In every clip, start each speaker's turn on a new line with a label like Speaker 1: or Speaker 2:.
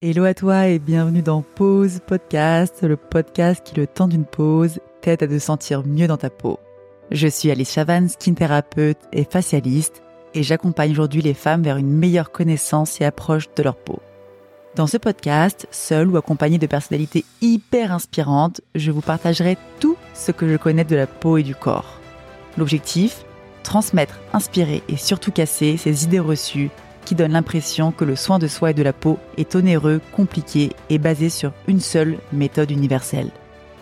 Speaker 1: Hello à toi et bienvenue dans Pause Podcast, le podcast qui, le temps d'une pause, t'aide à te sentir mieux dans ta peau. Je suis Alice Chavan, skin thérapeute et facialiste, et j'accompagne aujourd'hui les femmes vers une meilleure connaissance et approche de leur peau. Dans ce podcast, seul ou accompagné de personnalités hyper inspirantes, je vous partagerai tout ce que je connais de la peau et du corps. L'objectif Transmettre, inspirer et surtout casser ces idées reçues qui donne l'impression que le soin de soi et de la peau est onéreux, compliqué et basé sur une seule méthode universelle.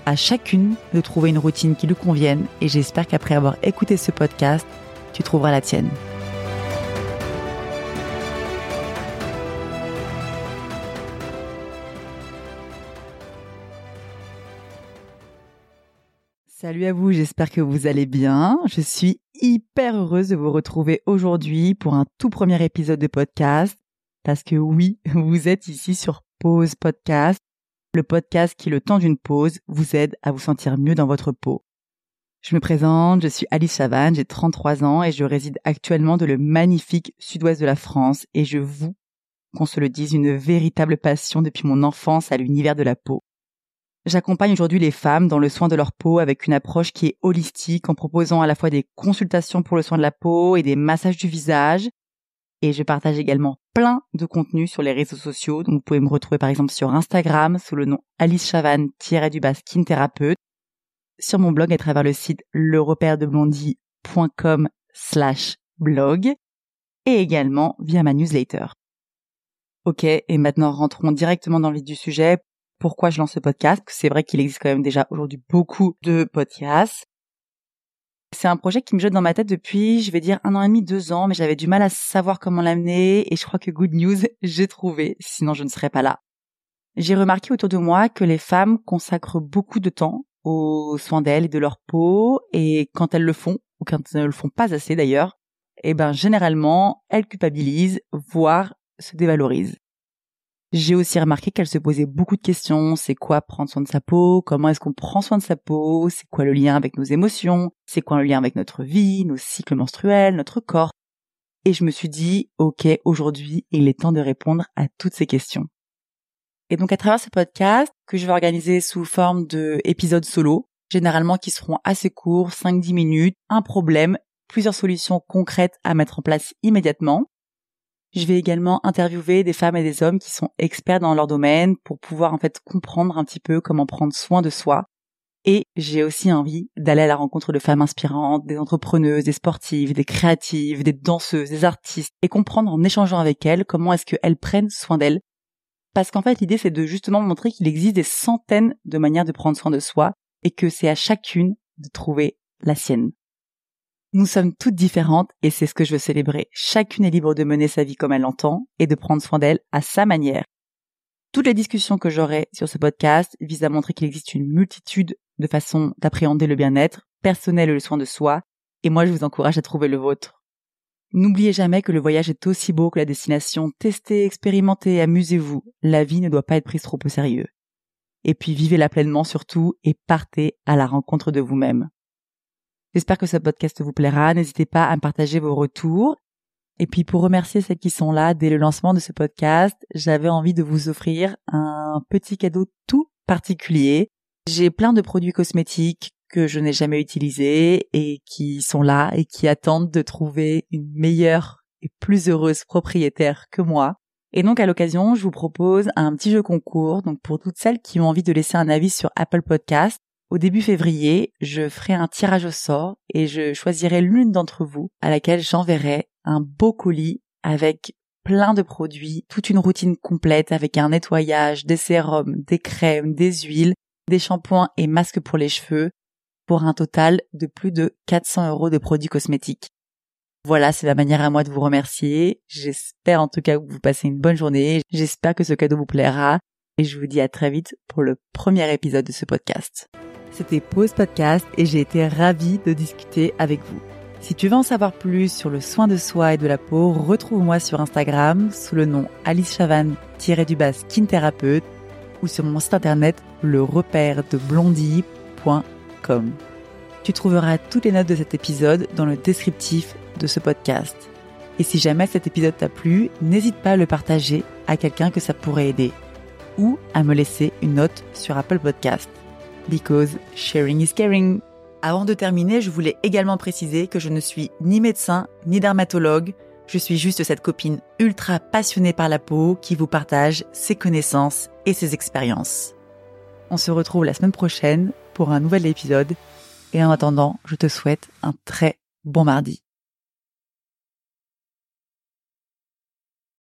Speaker 1: À chacune de trouver une routine qui lui convienne et j'espère qu'après avoir écouté ce podcast, tu trouveras la tienne. Salut à vous, j'espère que vous allez bien. Je suis hyper heureuse de vous retrouver aujourd'hui pour un tout premier épisode de podcast. Parce que oui, vous êtes ici sur Pause Podcast, le podcast qui, le temps d'une pause, vous aide à vous sentir mieux dans votre peau. Je me présente, je suis Alice Chavanne, j'ai 33 ans et je réside actuellement dans le magnifique sud-ouest de la France et je vous, qu'on se le dise, une véritable passion depuis mon enfance à l'univers de la peau. J'accompagne aujourd'hui les femmes dans le soin de leur peau avec une approche qui est holistique en proposant à la fois des consultations pour le soin de la peau et des massages du visage. Et je partage également plein de contenus sur les réseaux sociaux. Donc vous pouvez me retrouver par exemple sur Instagram sous le nom Alice Chavan du skin thérapeute, sur mon blog à travers le site lerepaire-de-blondie.com slash blog et également via ma newsletter. Ok, et maintenant rentrons directement dans le vif du sujet pourquoi je lance ce podcast. C'est vrai qu'il existe quand même déjà aujourd'hui beaucoup de podcasts. C'est un projet qui me jette dans ma tête depuis, je vais dire, un an et demi, deux ans, mais j'avais du mal à savoir comment l'amener et je crois que Good News, j'ai trouvé, sinon je ne serais pas là. J'ai remarqué autour de moi que les femmes consacrent beaucoup de temps aux soins d'elles et de leur peau et quand elles le font, ou quand elles ne le font pas assez d'ailleurs, eh ben généralement, elles culpabilisent, voire se dévalorisent. J'ai aussi remarqué qu'elle se posait beaucoup de questions. C'est quoi prendre soin de sa peau? Comment est-ce qu'on prend soin de sa peau? C'est quoi le lien avec nos émotions? C'est quoi le lien avec notre vie, nos cycles menstruels, notre corps? Et je me suis dit, ok, aujourd'hui, il est temps de répondre à toutes ces questions. Et donc à travers ce podcast, que je vais organiser sous forme de épisodes solo, généralement qui seront assez courts, 5-10 minutes, un problème, plusieurs solutions concrètes à mettre en place immédiatement, je vais également interviewer des femmes et des hommes qui sont experts dans leur domaine pour pouvoir en fait comprendre un petit peu comment prendre soin de soi. Et j'ai aussi envie d'aller à la rencontre de femmes inspirantes, des entrepreneuses, des sportives, des créatives, des danseuses, des artistes, et comprendre en échangeant avec elles comment est-ce qu'elles prennent soin d'elles. Parce qu'en fait, l'idée, c'est de justement montrer qu'il existe des centaines de manières de prendre soin de soi, et que c'est à chacune de trouver la sienne. Nous sommes toutes différentes et c'est ce que je veux célébrer. Chacune est libre de mener sa vie comme elle l'entend et de prendre soin d'elle à sa manière. Toutes les discussions que j'aurai sur ce podcast visent à montrer qu'il existe une multitude de façons d'appréhender le bien-être personnel et le soin de soi, et moi je vous encourage à trouver le vôtre. N'oubliez jamais que le voyage est aussi beau que la destination. Testez, expérimentez, amusez-vous. La vie ne doit pas être prise trop au sérieux. Et puis vivez-la pleinement surtout et partez à la rencontre de vous-même. J'espère que ce podcast vous plaira. N'hésitez pas à me partager vos retours. Et puis pour remercier celles qui sont là dès le lancement de ce podcast, j'avais envie de vous offrir un petit cadeau tout particulier. J'ai plein de produits cosmétiques que je n'ai jamais utilisés et qui sont là et qui attendent de trouver une meilleure et plus heureuse propriétaire que moi. Et donc à l'occasion, je vous propose un petit jeu concours. Donc pour toutes celles qui ont envie de laisser un avis sur Apple Podcast, au début février, je ferai un tirage au sort et je choisirai l'une d'entre vous à laquelle j'enverrai un beau colis avec plein de produits, toute une routine complète avec un nettoyage, des sérums, des crèmes, des huiles, des shampoings et masques pour les cheveux pour un total de plus de 400 euros de produits cosmétiques. Voilà, c'est la manière à moi de vous remercier. J'espère en tout cas que vous passez une bonne journée. J'espère que ce cadeau vous plaira et je vous dis à très vite pour le premier épisode de ce podcast. C'était Pause Podcast et j'ai été ravie de discuter avec vous. Si tu veux en savoir plus sur le soin de soi et de la peau, retrouve-moi sur Instagram sous le nom Alice Chavan-du-bas thérapeute ou sur mon site internet le repère de blondie.com. Tu trouveras toutes les notes de cet épisode dans le descriptif de ce podcast. Et si jamais cet épisode t'a plu, n'hésite pas à le partager à quelqu'un que ça pourrait aider. ou à me laisser une note sur Apple Podcast. Because sharing is caring. Avant de terminer, je voulais également préciser que je ne suis ni médecin ni dermatologue. Je suis juste cette copine ultra passionnée par la peau qui vous partage ses connaissances et ses expériences. On se retrouve la semaine prochaine pour un nouvel épisode et en attendant, je te souhaite un très bon mardi.